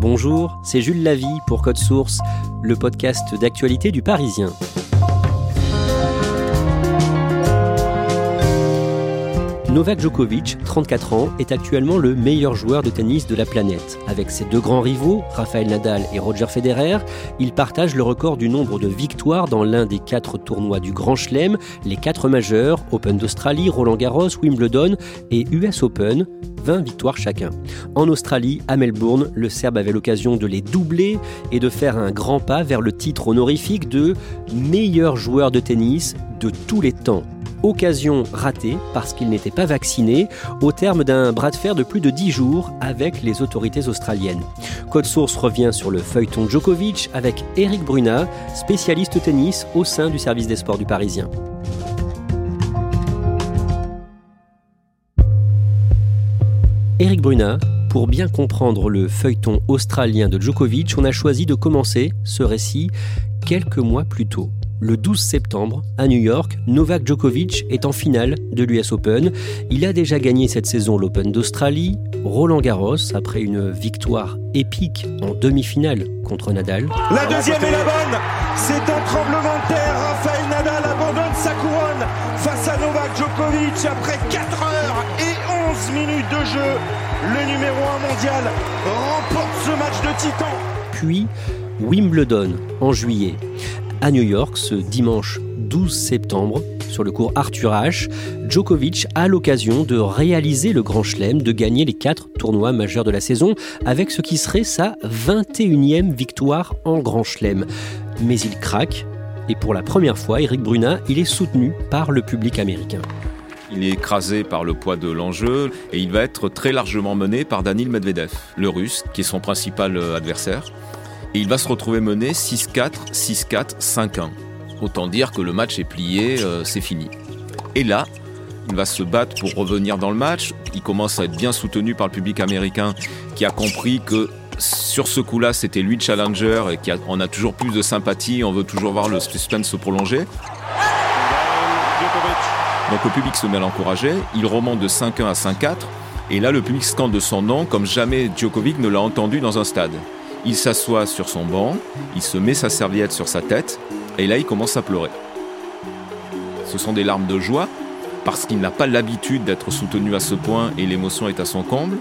Bonjour, c'est Jules Lavie pour Code Source, le podcast d'actualité du Parisien. Novak Djokovic, 34 ans, est actuellement le meilleur joueur de tennis de la planète. Avec ses deux grands rivaux, Rafael Nadal et Roger Federer, il partage le record du nombre de victoires dans l'un des quatre tournois du Grand Chelem, les quatre majeurs, Open d'Australie, Roland Garros, Wimbledon et US Open, 20 victoires chacun. En Australie, à Melbourne, le Serbe avait l'occasion de les doubler et de faire un grand pas vers le titre honorifique de meilleur joueur de tennis de tous les temps occasion ratée parce qu'il n'était pas vacciné au terme d'un bras de fer de plus de 10 jours avec les autorités australiennes. Code Source revient sur le feuilleton Djokovic avec Eric Bruna, spécialiste tennis au sein du service des sports du Parisien. Eric Bruna, pour bien comprendre le feuilleton australien de Djokovic, on a choisi de commencer ce récit quelques mois plus tôt. Le 12 septembre, à New York, Novak Djokovic est en finale de l'US Open. Il a déjà gagné cette saison l'Open d'Australie, Roland Garros, après une victoire épique en demi-finale contre Nadal. La deuxième est la bonne C'est un tremblement de terre. Rafael Nadal abandonne sa couronne face à Novak Djokovic après 4 ans 13 minutes de jeu, le numéro 1 mondial remporte ce match de titan. Puis Wimbledon en juillet. À New York, ce dimanche 12 septembre, sur le cours Arthur H, Djokovic a l'occasion de réaliser le Grand Chelem, de gagner les quatre tournois majeurs de la saison, avec ce qui serait sa 21e victoire en Grand Chelem. Mais il craque, et pour la première fois, Eric Bruna, il est soutenu par le public américain. Il est écrasé par le poids de l'enjeu et il va être très largement mené par Danil Medvedev, le russe, qui est son principal adversaire et il va se retrouver mené 6-4, 6-4, 5-1. Autant dire que le match est plié, euh, c'est fini. Et là, il va se battre pour revenir dans le match. Il commence à être bien soutenu par le public américain qui a compris que sur ce coup-là, c'était lui le challenger et qu'on a toujours plus de sympathie, on veut toujours voir le suspense se prolonger. Donc le public se met à l'encourager, il remonte de 5-1 à 5-4, et là le public scande de son nom comme jamais Djokovic ne l'a entendu dans un stade. Il s'assoit sur son banc, il se met sa serviette sur sa tête, et là il commence à pleurer. Ce sont des larmes de joie, parce qu'il n'a pas l'habitude d'être soutenu à ce point et l'émotion est à son comble.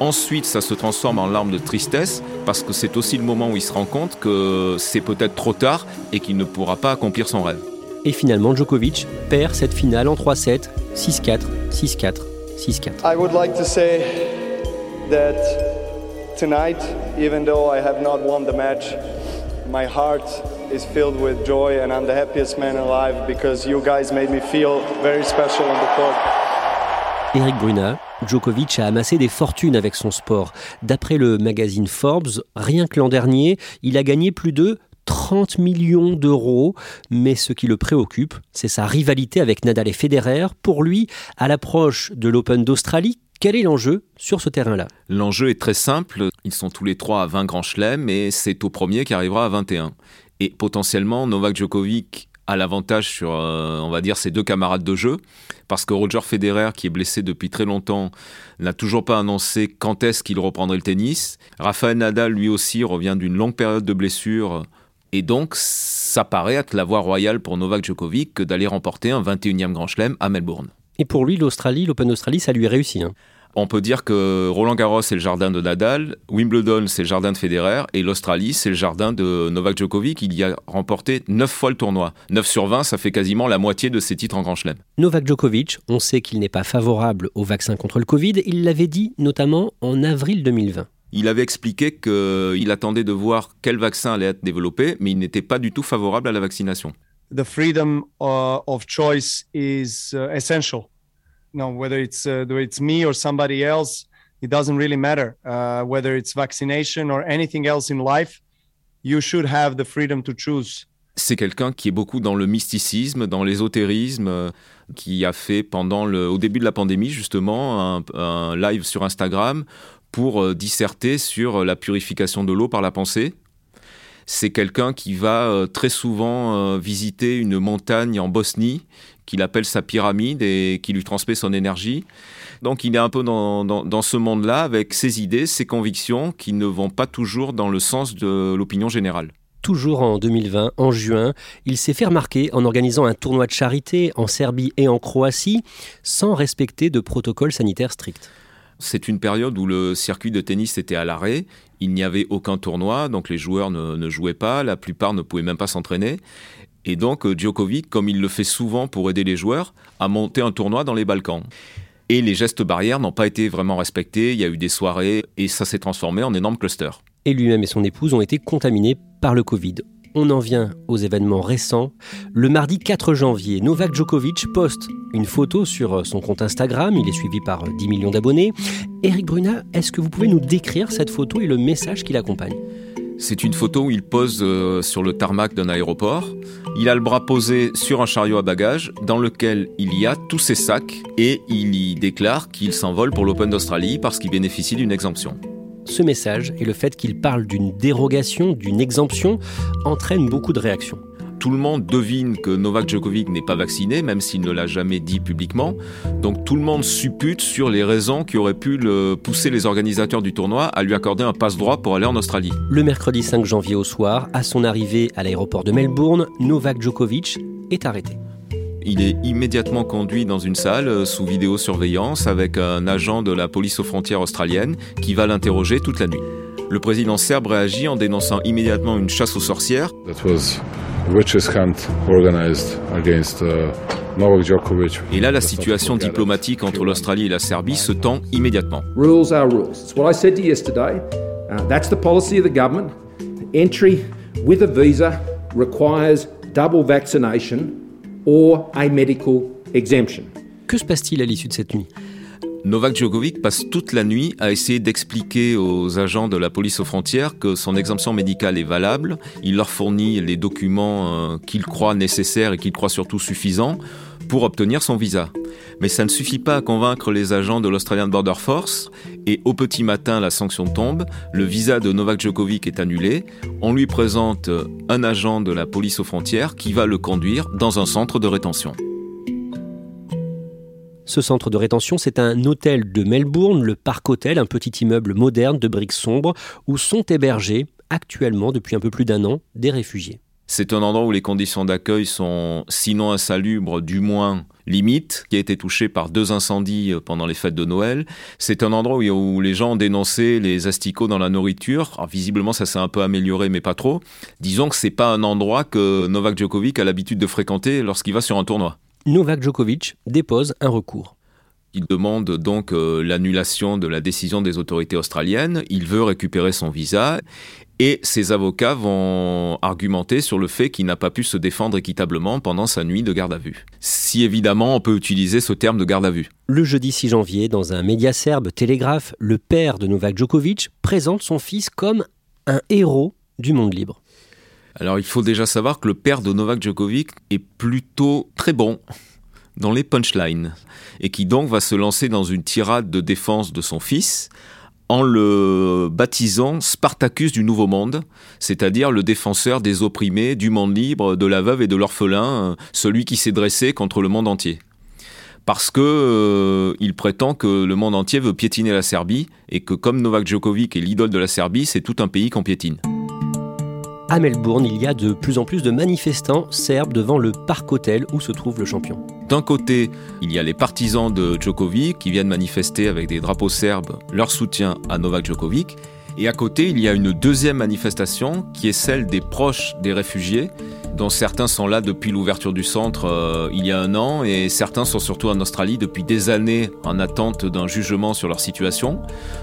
Ensuite, ça se transforme en larmes de tristesse, parce que c'est aussi le moment où il se rend compte que c'est peut-être trop tard et qu'il ne pourra pas accomplir son rêve. Et finalement, Djokovic perd cette finale en 3-7, 6-4, 6-4, 6-4. I would like to say that tonight, even though I have not won the match, my heart is filled with joy and I'm the happiest man alive because you guys made me feel very special on the court. Eric Bruna, Djokovic a amassé des fortunes avec son sport. D'après le magazine Forbes, rien que l'an dernier, il a gagné plus de 30 millions d'euros, mais ce qui le préoccupe, c'est sa rivalité avec Nadal et Federer. Pour lui, à l'approche de l'Open d'Australie, quel est l'enjeu sur ce terrain-là? L'enjeu est très simple. Ils sont tous les trois à 20 grands chelems et c'est au premier qui arrivera à 21. Et potentiellement, Novak Djokovic a l'avantage sur, euh, on va dire, ses deux camarades de jeu, parce que Roger Federer, qui est blessé depuis très longtemps, n'a toujours pas annoncé quand est-ce qu'il reprendrait le tennis. Rafael Nadal, lui aussi, revient d'une longue période de blessure. Et donc, ça paraît être la voie royale pour Novak Djokovic que d'aller remporter un 21e Grand Chelem à Melbourne. Et pour lui, l'Australie, l'Open d'Australie, ça lui est réussi. Hein. On peut dire que Roland Garros, c'est le jardin de Nadal, Wimbledon, c'est le jardin de Federer, et l'Australie, c'est le jardin de Novak Djokovic. Il y a remporté 9 fois le tournoi. 9 sur 20, ça fait quasiment la moitié de ses titres en Grand Chelem. Novak Djokovic, on sait qu'il n'est pas favorable au vaccin contre le Covid. Il l'avait dit notamment en avril 2020. Il avait expliqué qu'il attendait de voir quel vaccin allait être développé, mais il n'était pas du tout favorable à la vaccination. The freedom uh, of choice is uh, essential. no, whether it's uh, whether it's me or somebody else, it doesn't really matter. Uh, whether it's vaccination or anything else in life, you should have the freedom to choose. C'est quelqu'un qui est beaucoup dans le mysticisme, dans l'ésotérisme, euh, qui a fait pendant le, au début de la pandémie justement un, un live sur Instagram pour euh, disserter sur la purification de l'eau par la pensée. C'est quelqu'un qui va euh, très souvent euh, visiter une montagne en Bosnie qu'il appelle sa pyramide et qui lui transmet son énergie. Donc il est un peu dans, dans, ce monde-là avec ses idées, ses convictions qui ne vont pas toujours dans le sens de l'opinion générale. Toujours en 2020, en juin, il s'est fait remarquer en organisant un tournoi de charité en Serbie et en Croatie sans respecter de protocole sanitaire strict. C'est une période où le circuit de tennis était à l'arrêt. Il n'y avait aucun tournoi, donc les joueurs ne, jouaient pas, la plupart ne pouvaient même pas s'entraîner. Et donc euh, Djokovic, comme il le fait souvent pour aider les joueurs, a monté un tournoi dans les Balkans. Et les gestes barrières n'ont pas été vraiment respectés, il y a eu des soirées et ça s'est transformé en énorme cluster. Et lui-même et son épouse ont été contaminés par le Covid. On en vient aux événements récents. Le mardi 4 janvier, Novak Djokovic poste une photo sur son compte Instagram. Il est suivi par 10 millions d'abonnés. Eric Bruna, est-ce que vous pouvez nous décrire cette photo et le message qui l'accompagne c'est une photo où il pose euh, sur le tarmac d'un aéroport. Il a le bras posé sur un chariot à bagages dans lequel il y a tous ses sacs et il y déclare qu'il s'envole pour l'Open d'Australie parce qu'il bénéficie d'une exemption. Ce message et le fait qu'il parle d'une dérogation, d'une exemption, entraînent beaucoup de réactions tout le monde devine que Novak Djokovic n'est pas vacciné, même s'il ne l'a jamais dit publiquement. Donc tout le monde suppute sur les raisons qui auraient pu le pousser les organisateurs du tournoi à lui accorder un passe-droit pour aller en Australie. Le mercredi 5 janvier au soir, à son arrivée à l'aéroport de Melbourne, Novak Djokovic est arrêté. Il est immédiatement conduit dans une salle euh, sous vidéosurveillance avec un agent de la police aux frontières australienne qui va l'interroger toute la nuit. Le président serbe réagit en dénonçant immédiatement une chasse aux sorcières. Uh, et là, la situation diplomatique entre l'Australie et la Serbie se tend immédiatement. Rules are rules. It's what I said to you yesterday. Uh, that's the policy of the government. Entry with a visa requires double vaccination or a medical exemption. Que se passe-t-il à l'issue de cette nuit? Novak Djokovic passe toute la nuit à essayer d'expliquer aux agents de la police aux frontières que son exemption médicale est valable. Il leur fournit les documents euh, qu'il croit nécessaires et qu'il croit surtout suffisants pour obtenir son visa. Mais ça ne suffit pas à convaincre les agents de l'Australian Border Force et au petit matin la sanction tombe, le visa de Novak Djokovic est annulé, on lui présente un agent de la police aux frontières qui va le conduire dans un centre de rétention. Ce centre de rétention, c'est un hôtel de Melbourne, le Parc Hotel, un petit immeuble moderne de briques sombres, où sont hébergés actuellement, depuis un peu plus d'un an, des réfugiés. C'est un endroit où les conditions d'accueil sont sinon insalubres, du moins limites, qui a été touché par deux incendies pendant les fêtes de Noël. C'est un endroit où, les gens ont dénoncé les asticots dans la nourriture. visiblement, ça s'est un peu amélioré, mais pas trop. Disons que c'est pas un endroit que Novak Djokovic a l'habitude de fréquenter lorsqu'il va sur un tournoi. Novak Djokovic dépose un recours. Il demande donc euh, l'annulation de la décision des autorités australiennes, il veut récupérer son visa et ses avocats vont argumenter sur le fait qu'il n'a pas pu se défendre équitablement pendant sa nuit de garde à vue. Si évidemment on peut utiliser ce terme de garde à vue. Le jeudi 6 janvier, dans un média serbe Télégraphe, le père de Novak Djokovic présente son fils comme un héros du monde libre. Alors il faut déjà savoir que le père de Novak Djokovic est plutôt très bon dans les punchlines et qui donc va se lancer dans une tirade de défense de son fils en le baptisant Spartacus du Nouveau Monde, c'est-à-dire le défenseur des opprimés, du monde libre, de la veuve et de l'orphelin, celui qui s'est dressé contre le monde entier. Parce que euh, prétend que le monde entier veut piétiner la Serbie et que comme Novak Djokovic est l'idole de la Serbie, c'est tout un pays qu'on piétine à Melbourne, il y a de plus en plus de manifestants serbes devant le Parc Hotel où se trouve le champion. d'un côté, il y a les partisans de Djokovic qui viennent manifester avec des drapeaux serbes leur soutien à Novak Djokovic. Et à côté, il y a une deuxième manifestation qui est celle des proches des réfugiés, dont certains sont là depuis l'ouverture du centre euh, il y a un an, et certains sont surtout en Australie depuis des années en attente d'un jugement sur leur situation.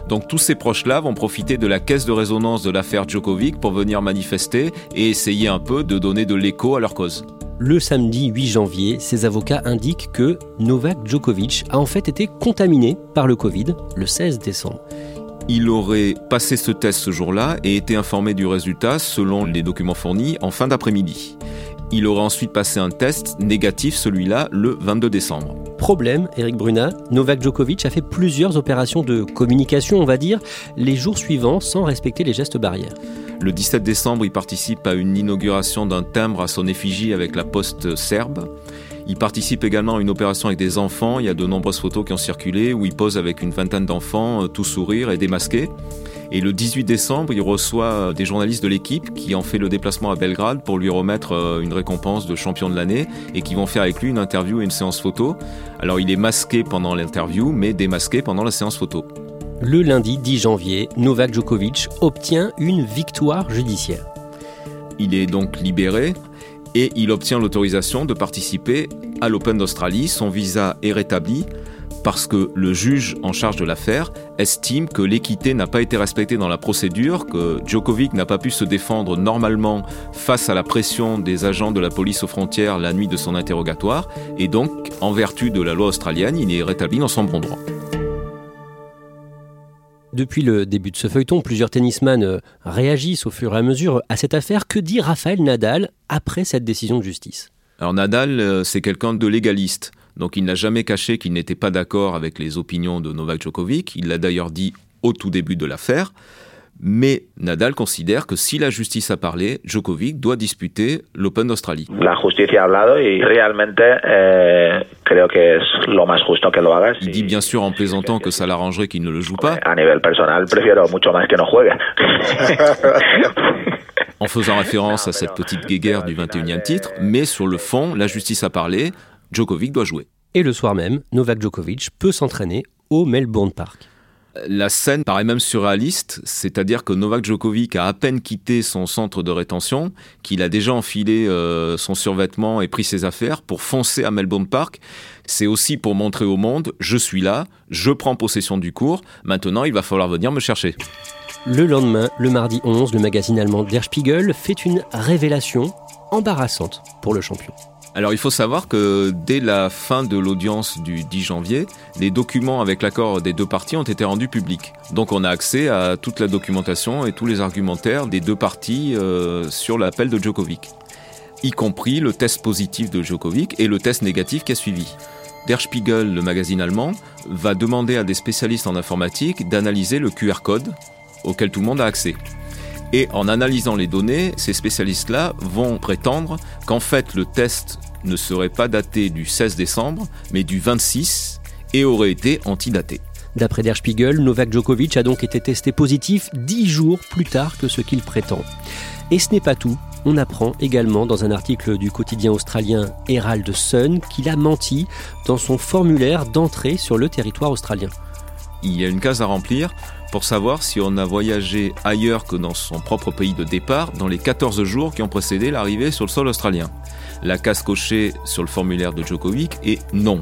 Donc tous ces proches-là vont profiter de la caisse de résonance de l'affaire Djokovic pour venir manifester et essayer un peu de donner de l'écho à leur cause. Le samedi 8 janvier, ses avocats indiquent que Novak Djokovic a en fait été contaminé par le Covid le 16 décembre il aurait passé ce test ce jour-là et été informé du résultat selon les documents fournis en fin d'après-midi. Il aurait ensuite passé un test négatif, celui-là, le 22 décembre. Problème, Eric Bruna, Novak Djokovic a fait plusieurs opérations de communication, on va dire, les jours suivants sans respecter les gestes barrières. Le 17 décembre, il participe à une inauguration d'un timbre à son effigie avec la poste serbe. Il participe également à une opération avec des enfants. Il y a de nombreuses photos qui ont circulé où il pose avec une vingtaine d'enfants, euh, tout sourire et démasqué. Et le 18 décembre, il reçoit euh, des journalistes de l'équipe qui ont fait le déplacement à Belgrade pour lui remettre euh, une récompense de champion de l'année et qui vont faire avec lui une interview et une séance photo. Alors il est masqué pendant l'interview, mais démasqué pendant la séance photo. Le lundi 10 janvier, Novak Djokovic obtient une victoire judiciaire. Il est donc libéré et il obtient l'autorisation de participer à l'Open d'Australie. Son visa est rétabli parce que le juge en charge de l'affaire estime que l'équité n'a pas été respectée dans la procédure, que Djokovic n'a pas pu se défendre normalement face à la pression des agents de la police aux frontières la nuit de son interrogatoire, et donc, en vertu de la loi australienne, il est rétabli dans son bon droit. Depuis le début de ce feuilleton, plusieurs tennisman euh, réagissent au fur et à mesure à cette affaire. Que dit Raphaël Nadal après cette décision de justice? Alors Nadal, euh, c'est quelqu'un de légaliste. Donc il n'a jamais caché qu'il n'était pas d'accord avec les opinions de Novak Djokovic. Il l'a d'ailleurs dit au tout début de l'affaire. Mais Nadal considère que si la justice a parlé, Djokovic doit disputer l'Open d'Australie. La justice a hablado y realmente eh, creo que es lo más justo que lo haga. Il dit bien sûr en plaisantant que ça l'arrangerait qu'il ne le joue pas. A nivel personal, prefiero mucho más que no juegue. en faisant référence à cette petite guéguerre du 21e titre, mais sur le fond, la justice a parlé, Djokovic doit jouer. Et le soir même, Novak Djokovic peut s'entraîner au Melbourne Park. La scène paraît même surréaliste, c'est-à-dire que Novak Djokovic a à peine quitté son centre de rétention, qu'il a déjà enfilé euh, son survêtement et pris ses affaires pour foncer à Melbourne Park. C'est aussi pour montrer au monde, je suis là, je prends possession du cours, maintenant il va falloir venir me chercher. Le lendemain, le mardi 11, le magazine allemand Der Spiegel fait une révélation embarrassante pour le champion. Alors il faut savoir que dès la fin de l'audience du 10 janvier, les documents avec l'accord des deux parties ont été rendus publics. Donc on a accès à toute la documentation et tous les argumentaires des deux parties euh, sur l'appel de Djokovic, y compris le test positif de Djokovic et le test négatif qui a suivi. Der Spiegel, le magazine allemand, va demander à des spécialistes en informatique d'analyser le QR code auquel tout le monde a accès. Et en analysant les données, ces spécialistes-là vont prétendre qu'en fait le test ne serait pas daté du 16 décembre, mais du 26 et aurait été antidaté. D'après Der Spiegel, Novak Djokovic a donc été testé positif dix jours plus tard que ce qu'il prétend. Et ce n'est pas tout. On apprend également dans un article du quotidien australien Herald Sun qu'il a menti dans son formulaire d'entrée sur le territoire australien. Il y a une case à remplir pour savoir si on a voyagé ailleurs que dans son propre pays de départ dans les 14 jours qui ont précédé l'arrivée sur le sol australien. La case cochée sur le formulaire de Djokovic est non.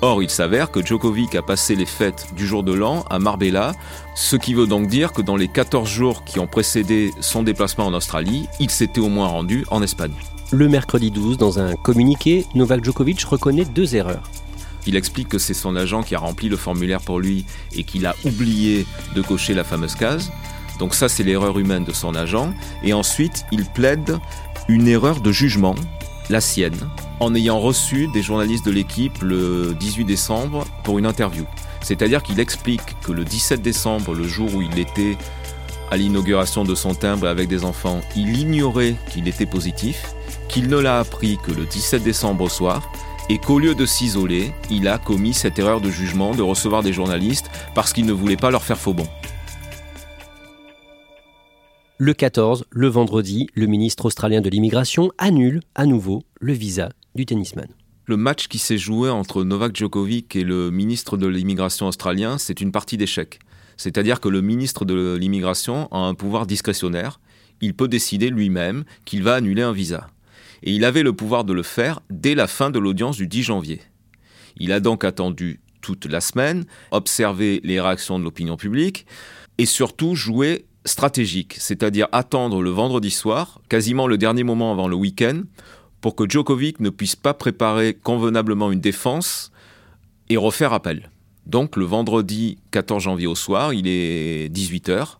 Or, il s'avère que Djokovic a passé les fêtes du jour de l'an à Marbella, ce qui veut donc dire que dans les 14 jours qui ont précédé son déplacement en Australie, il s'était au moins rendu en Espagne. Le mercredi 12, dans un communiqué, Novak Djokovic reconnaît deux erreurs. Il explique que c'est son agent qui a rempli le formulaire pour lui et qu'il a oublié de cocher la fameuse case. Donc ça, c'est l'erreur humaine de son agent. Et ensuite, il plaide une erreur de jugement, la sienne, en ayant reçu des journalistes de l'équipe le 18 décembre pour une interview. C'est-à-dire qu'il explique que le 17 décembre, le jour où il était à l'inauguration de son timbre avec des enfants, il ignorait qu'il était positif, qu'il ne l'a appris que le 17 décembre au soir, et qu'au lieu de s'isoler, il a commis cette erreur de jugement de recevoir des journalistes parce qu'il ne voulait pas leur faire faux bon. Le 14, le vendredi, le ministre australien de l'immigration annule à nouveau le visa du tennisman. Le match qui s'est joué entre Novak Djokovic et le ministre de l'immigration australien, c'est une partie d'échec. C'est-à-dire que le ministre de l'immigration a un pouvoir discrétionnaire. Il peut décider lui-même qu'il va annuler un visa. Et il avait le pouvoir de le faire dès la fin de l'audience du 10 janvier. Il a donc attendu toute la semaine, observé les réactions de l'opinion publique et surtout joué stratégique, c'est-à-dire attendre le vendredi soir, quasiment le dernier moment avant le week-end, pour que Djokovic ne puisse pas préparer convenablement une défense et refaire appel. Donc le vendredi 14 janvier au soir, il est 18h,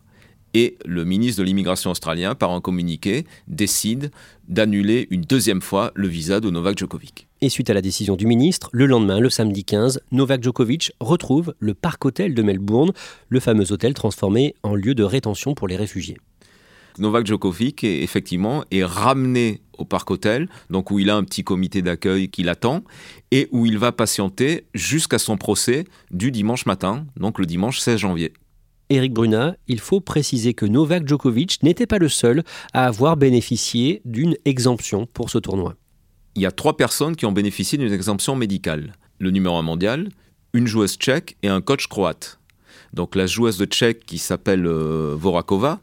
et le ministre de l'immigration australien, par un communiqué, décide d'annuler une deuxième fois le visa de Novak Djokovic. Et suite à la décision du ministre, le lendemain, le samedi 15, Novak Djokovic retrouve le Parc Hôtel de Melbourne, le fameux hôtel transformé en lieu de rétention pour les réfugiés. Novak Djokovic, est, effectivement, est ramené au Parc Hôtel, donc où il a un petit comité d'accueil qui l'attend, et où il va patienter jusqu'à son procès du dimanche matin, donc le dimanche 16 janvier. Eric Bruna, il faut préciser que Novak Djokovic n'était pas le seul à avoir bénéficié d'une exemption pour ce tournoi. Il y a trois personnes qui ont bénéficié d'une exemption médicale. Le numéro un mondial, une joueuse tchèque et un coach croate. Donc la joueuse de tchèque qui s'appelle euh, Vorakova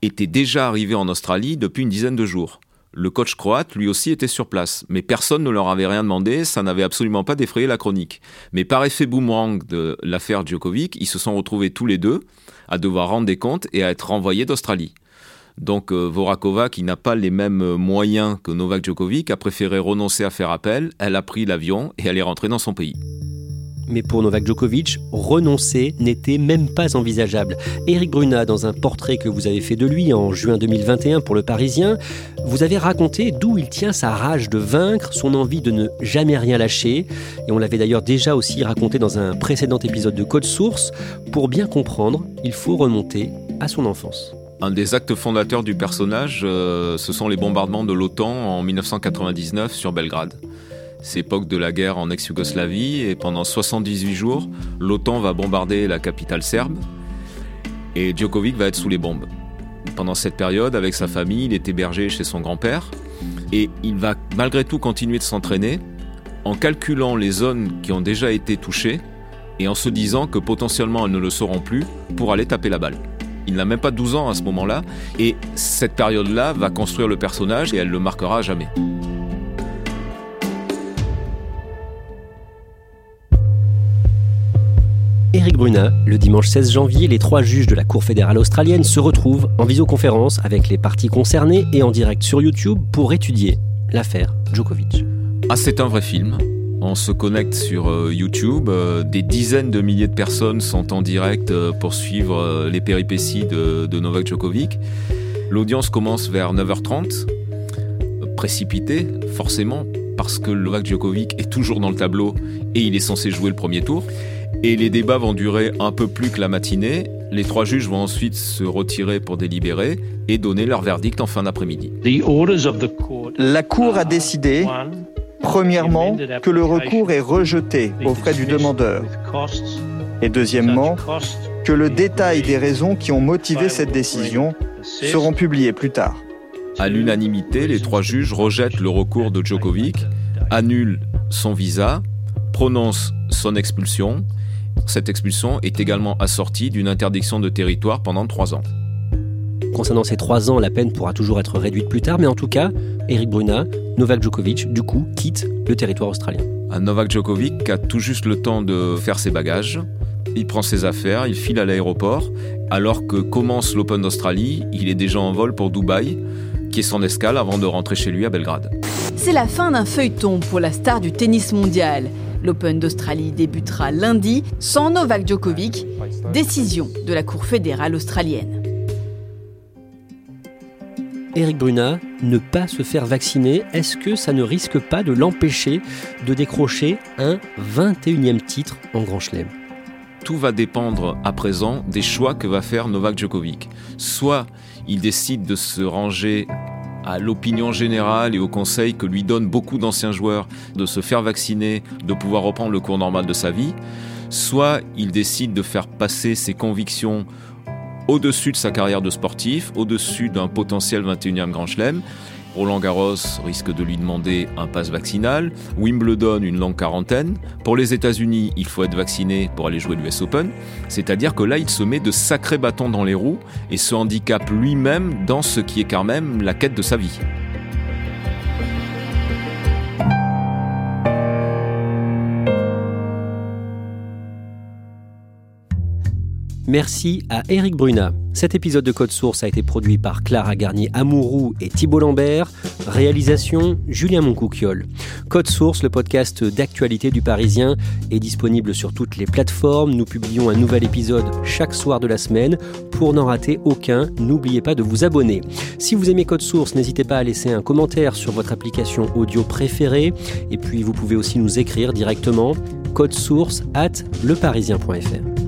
était déjà arrivée en Australie depuis une dizaine de jours. Le coach croate, lui aussi, était sur place, mais personne ne leur avait rien demandé, ça n'avait absolument pas défrayé la chronique. Mais par effet boomerang de l'affaire Djokovic, ils se sont retrouvés tous les deux à devoir rendre des comptes et à être renvoyés d'Australie. Donc euh, Vorakova, qui n'a pas les mêmes moyens que Novak Djokovic, a préféré renoncer à faire appel, elle a pris l'avion et elle est rentrée dans son pays. Mais pour Novak Djokovic, renoncer n'était même pas envisageable. Eric Bruna, dans un portrait que vous avez fait de lui en juin 2021 pour Le Parisien, vous avez raconté d'où il tient sa rage de vaincre, son envie de ne jamais rien lâcher. Et on l'avait d'ailleurs déjà aussi raconté dans un précédent épisode de Code Source. Pour bien comprendre, il faut remonter à son enfance. Un des actes fondateurs du personnage, euh, ce sont les bombardements de l'OTAN en 1999 sur Belgrade. C'est époque de la guerre en ex-Yougoslavie et pendant 78 jours, l'OTAN va bombarder la capitale serbe et Djokovic va être sous les bombes. Pendant cette période, avec sa famille, il est hébergé chez son grand-père et il va malgré tout continuer de s'entraîner en calculant les zones qui ont déjà été touchées et en se disant que potentiellement elles ne le seront plus pour aller taper la balle. Il n'a même pas 12 ans à ce moment-là et cette période-là va construire le personnage et elle le marquera jamais. Bruna, le dimanche 16 janvier, les trois juges de la Cour fédérale australienne se retrouvent en visioconférence avec les parties concernées et en direct sur YouTube pour étudier l'affaire Djokovic. Ah, c'est un vrai film. On se connecte sur euh, YouTube. Euh, des dizaines de milliers de personnes sont en direct euh, pour suivre les péripéties de, de Novak Djokovic. L'audience commence vers 9h30. Précipité, forcément, parce que Novak Djokovic est toujours dans le tableau et il est censé jouer le premier tour. Et les débats vont durer un peu plus que la matinée. Les trois juges vont ensuite se retirer pour délibérer et donner leur verdict en fin d'après-midi. La Cour a décidé, premièrement, que le recours est rejeté aux frais du demandeur. Et deuxièmement, que le détail des raisons qui ont motivé cette décision seront publiés plus tard. À l'unanimité, les trois juges rejettent le recours de Djokovic, annulent son visa, prononcent son expulsion cette expulsion est également assortie d'une interdiction de territoire pendant trois ans. Concernant ces trois ans, la peine pourra toujours être réduite plus tard, mais en tout cas, Eric Bruna, Novak Djokovic, du coup, quitte le territoire australien. Un Novak Djokovic a tout juste le temps de faire ses bagages. Il prend ses affaires, il file à l'aéroport. Alors que commence l'Open d'Australie, il est déjà en vol pour Dubaï, qui est son escale avant de rentrer chez lui à Belgrade. C'est la fin d'un feuilleton pour la star du tennis mondial. L'Open d'Australie débutera lundi sans Novak Djokovic, décision de la Cour fédérale australienne. Eric Bruna, ne pas se faire vacciner, est-ce que ça ne risque pas de l'empêcher de décrocher un 21e titre en Grand Chelem? Tout va dépendre à présent des choix que va faire Novak Djokovic. Soit il décide de se ranger à l'opinion générale et au conseil que lui donnent beaucoup d'anciens joueurs de se faire vacciner, de pouvoir reprendre le cours normal de sa vie, soit il décide de faire passer ses convictions au-dessus de sa carrière de sportif, au-dessus d'un potentiel 21e Grand Chelem. Roland Garros risque de lui demander un pass vaccinal, Wimbledon une longue quarantaine. Pour les États-Unis, il faut être vacciné pour aller jouer l'US Open. C'est-à-dire que là, il se met de sacrés bâtons dans les roues et se handicape lui-même dans ce qui est quand même la quête de sa vie. Merci à Eric Bruna. Cet épisode de Code Source a été produit par Clara Garnier-Amouroux et Thibault Lambert. Réalisation Julien Moncouquiol. Code Source, le podcast d'actualité du Parisien, est disponible sur toutes les plateformes. Nous publions un nouvel épisode chaque soir de la semaine. Pour n'en rater aucun, n'oubliez pas de vous abonner. Si vous aimez Code Source, n'hésitez pas à laisser un commentaire sur votre application audio préférée. Et puis vous pouvez aussi nous écrire directement code source at leparisien.fr.